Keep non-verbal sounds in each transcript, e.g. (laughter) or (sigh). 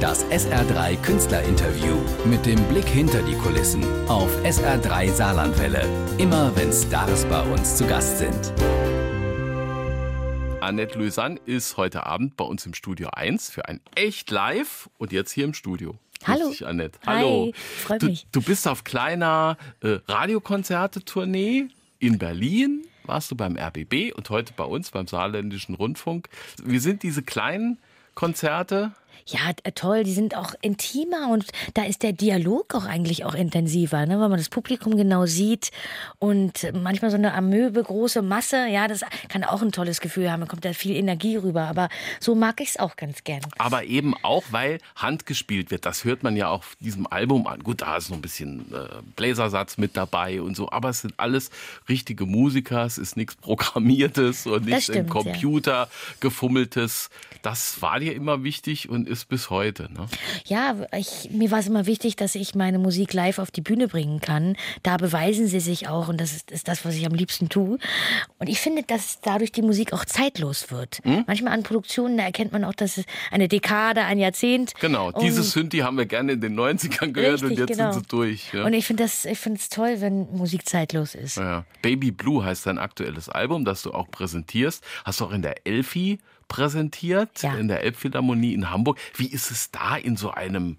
Das SR3 Künstlerinterview mit dem Blick hinter die Kulissen auf SR3 Saarlandwelle. Immer wenn Stars bei uns zu Gast sind. Annette Lösan ist heute Abend bei uns im Studio 1 für ein echt live und jetzt hier im Studio. Hallo. Dich, Annette. Hi, Hallo. freut du, mich. Du bist auf kleiner äh, Radiokonzerte-Tournee in Berlin. Warst du beim RBB und heute bei uns beim Saarländischen Rundfunk. Wie sind diese kleinen Konzerte? Ja, äh, toll, die sind auch intimer und da ist der Dialog auch eigentlich auch intensiver, ne? weil man das Publikum genau sieht und manchmal so eine Amöbe, große Masse, ja, das kann auch ein tolles Gefühl haben, da kommt da viel Energie rüber, aber so mag ich es auch ganz gern. Aber eben auch, weil Hand gespielt wird. Das hört man ja auf diesem Album an. Gut, da ist noch ein bisschen äh, Bläsersatz mit dabei und so, aber es sind alles richtige Musiker, es ist nichts Programmiertes und nichts stimmt, im Computer gefummeltes. Das war dir immer wichtig und ist bis heute. Ne? Ja, ich, mir war es immer wichtig, dass ich meine Musik live auf die Bühne bringen kann. Da beweisen sie sich auch und das ist, ist das, was ich am liebsten tue. Und ich finde, dass dadurch die Musik auch zeitlos wird. Hm? Manchmal an Produktionen, da erkennt man auch, dass es eine Dekade, ein Jahrzehnt. Genau, Und- diese Synthi haben wir gerne in den 90ern gehört und Richtig, jetzt genau. sind sie durch. Ja. Und ich finde das, ich finde es toll, wenn Musik zeitlos ist. Ja. Baby Blue heißt dein aktuelles Album, das du auch präsentierst. Hast du auch in der Elfi präsentiert, Ja. in der Elbphilharmonie in Hamburg. Wie ist es da in so einem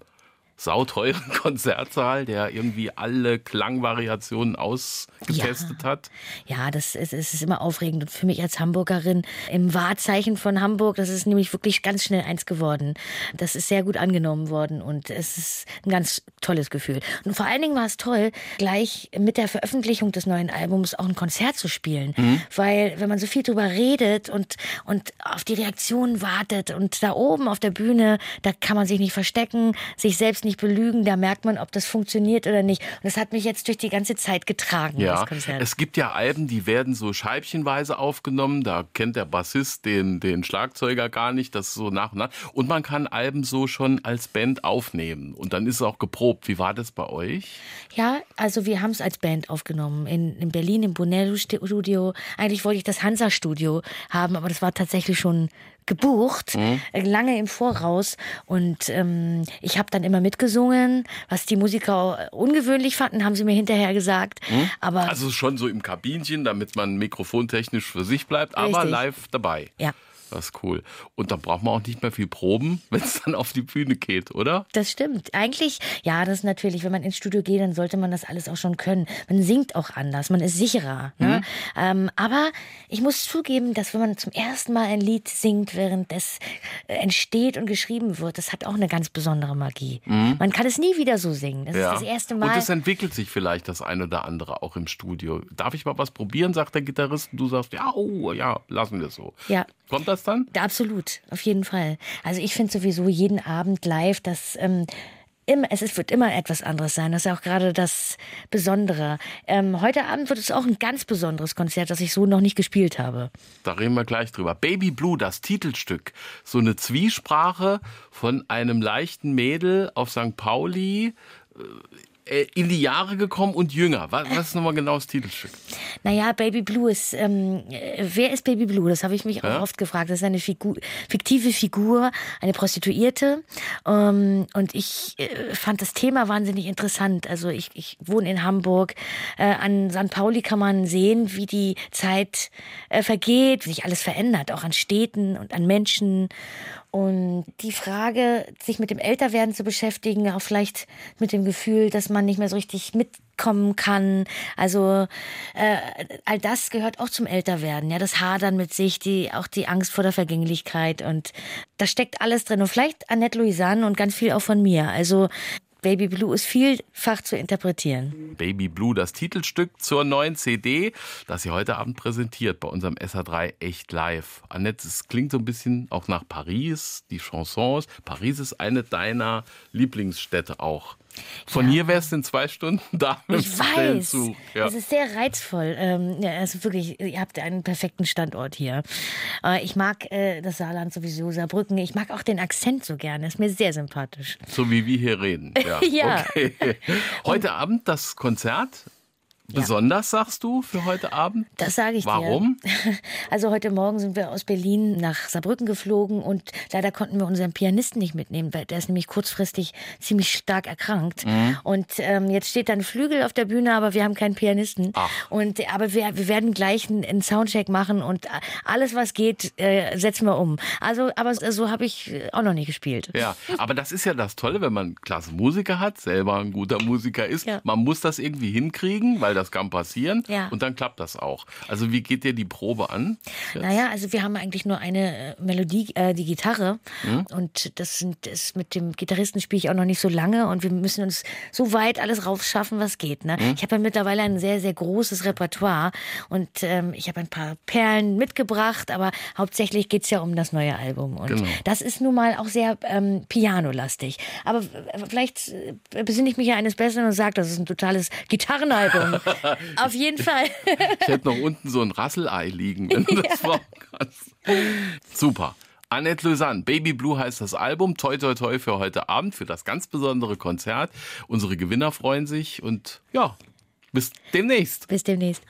sauteuren (laughs) Konzertsaal, der irgendwie alle Klangvariationen ausgetestet Ja. hat? Ja, das ist, es ist immer aufregend. Und für mich als Hamburgerin im Wahrzeichen von Hamburg, das ist nämlich wirklich ganz schnell eins geworden. Das ist sehr gut angenommen worden und es ist ein ganz tolles Gefühl. Und vor allen Dingen war es toll, gleich mit der Veröffentlichung des neuen Albums auch ein Konzert zu spielen. Weil wenn man so viel drüber redet und, und auf die Reaktionen wartet und da oben auf der Bühne, da kann man sich nicht verstecken, sich selbst nicht belügen, da merkt man, ob das funktioniert oder nicht. Und das hat mich jetzt durch die ganze Zeit getragen, Ja, das Konzert. es gibt ja Alben, die werden so scheibchenweise aufgenommen. Da kennt der Bassist den, den Schlagzeuger gar nicht. Das ist so nach und nach. Und man kann Alben so schon als Band aufnehmen. Und dann ist es auch geprobt. Wie war das bei euch? Ja, also wir haben es als Band aufgenommen. In, in Berlin im Bonello Studio. Eigentlich wollte ich das Hansa Studio haben, aber das war tatsächlich schon gebucht, äh, lange im Voraus. Und ähm, ich habe dann immer mitgesungen, was die Musiker ungewöhnlich fanden, haben sie mir hinterher gesagt. Aber Also schon so im Kabinchen, damit man mikrofontechnisch für sich bleibt, aber Richtig. live dabei. ja. Das ist cool. Und da braucht man auch nicht mehr viel proben, (laughs) wenn es dann auf die Bühne geht, oder? Das stimmt. Eigentlich, ja, das ist natürlich, wenn man ins Studio geht, dann sollte man das alles auch schon können. Man singt auch anders, man ist sicherer. Ne? Ähm, aber ich muss zugeben, dass wenn man zum ersten Mal ein Lied singt, während es äh, entsteht und geschrieben wird, das hat auch eine ganz besondere Magie. Man kann es nie wieder so singen. Das ist das erste Mal. Und es entwickelt sich vielleicht das ein oder andere auch im Studio. Darf ich mal was probieren, sagt der Gitarrist. Und du sagst, ja, oh, ja, lassen wir es so. Ja. Kommt das dann? Absolut, auf jeden Fall. Also ich finde sowieso jeden Abend live, dass ähm, immer, es wird immer etwas anderes sein. Das ist auch gerade das Besondere. Ähm, heute Abend wird es auch ein ganz besonderes Konzert, das ich so noch nicht gespielt habe. Da reden wir gleich drüber. Baby Blue, das Titelstück. So eine Zwiesprache von einem leichten Mädel auf St. Pauli. äh, In die Jahre gekommen und jünger. Was, was ist nochmal genau das Titelstück? Naja, Baby Blue ist, ähm, äh, wer ist Baby Blue? Das habe ich mich auch Ja? oft gefragt. Das ist eine Figur, fiktive Figur, eine Prostituierte. Ähm, und ich äh, fand das Thema wahnsinnig interessant. Also ich, ich wohne in Hamburg. Äh, an St. Pauli kann man sehen, wie die Zeit äh, vergeht, wie sich alles verändert, auch an Städten und an Menschen. Und die Frage, sich mit dem Älterwerden zu beschäftigen, auch vielleicht mit dem Gefühl, dass man nicht mehr so richtig mitkommen kann. Also äh, all das gehört auch zum Älterwerden. Ja, das Hadern mit sich, die auch die Angst vor der Vergänglichkeit und da steckt alles drin. Und vielleicht Annette Louisanne und ganz viel auch von mir. Also Baby Blue ist vielfach zu interpretieren. Baby Blue, das Titelstück zur neuen CD, das sie heute Abend präsentiert bei unserem SA3 Echt Live. Annette, es klingt so ein bisschen auch nach Paris, die Chansons. Paris ist eine deiner Lieblingsstädte auch. Von hier wärst du in zwei Stunden (laughs) da. Ich weiß. Zug. Ja. Es ist sehr reizvoll. Ähm, ja, also wirklich, ihr habt einen perfekten Standort hier. Äh, ich mag äh, das Saarland sowieso, Saarbrücken. Ich mag auch den Akzent so gerne. Ist mir sehr sympathisch. So wie wir hier reden. Ja. (laughs) Ja. Okay. (laughs) Heute Abend das Konzert. Besonders sagst du für heute Abend? Das sage ich Warum? dir. Warum? (laughs) Also heute Morgen sind wir aus Berlin nach Saarbrücken geflogen und leider konnten wir unseren Pianisten nicht mitnehmen, weil der ist nämlich kurzfristig ziemlich stark erkrankt. Mhm. Und ähm, jetzt steht dann Flügel auf der Bühne, aber wir haben keinen Pianisten. Ach. Und aber wir, wir werden gleich einen, einen Soundcheck machen und alles was geht äh, setzen wir um. Also aber so habe ich auch noch nie gespielt. Ja, aber das ist ja das Tolle, wenn man klasse Musiker hat, selber ein guter Musiker ist. Ja. Man muss das irgendwie hinkriegen, weil das kann passieren. Ja. Und dann klappt das auch. Also wie geht dir die Probe an? Jetzt? Naja, also wir haben eigentlich nur eine äh, Melodie, äh, die Gitarre. Hm? Und das sind das mit dem Gitarristen spiele ich auch noch nicht so lange und wir müssen uns so weit alles raufschaffen, was geht. Ne? Hm? Ich habe ja mittlerweile ein sehr, sehr großes Repertoire und ähm, ich habe ein paar Perlen mitgebracht, aber hauptsächlich geht es ja um das neue Album. Und genau. das ist nun mal auch sehr ähm, pianolastig. Aber vielleicht äh, besinne ich mich ja eines Besseren und sage, das ist ein totales Gitarrenalbum. (laughs) (laughs) Auf jeden Fall. ich hätte noch unten so ein Rasselei liegen, wenn du (laughs) das ja. kannst. Super. Annette Lausanne, Baby Blue heißt das Album. Toi, toi, toi für heute Abend, für das ganz besondere Konzert. Unsere Gewinner freuen sich und ja, bis demnächst. Bis demnächst.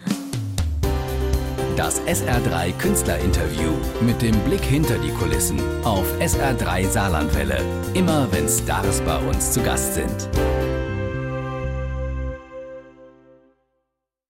Das SR3 Künstlerinterview mit dem Blick hinter die Kulissen auf SR3 Saarlandwelle. Immer wenn Stars bei uns zu Gast sind.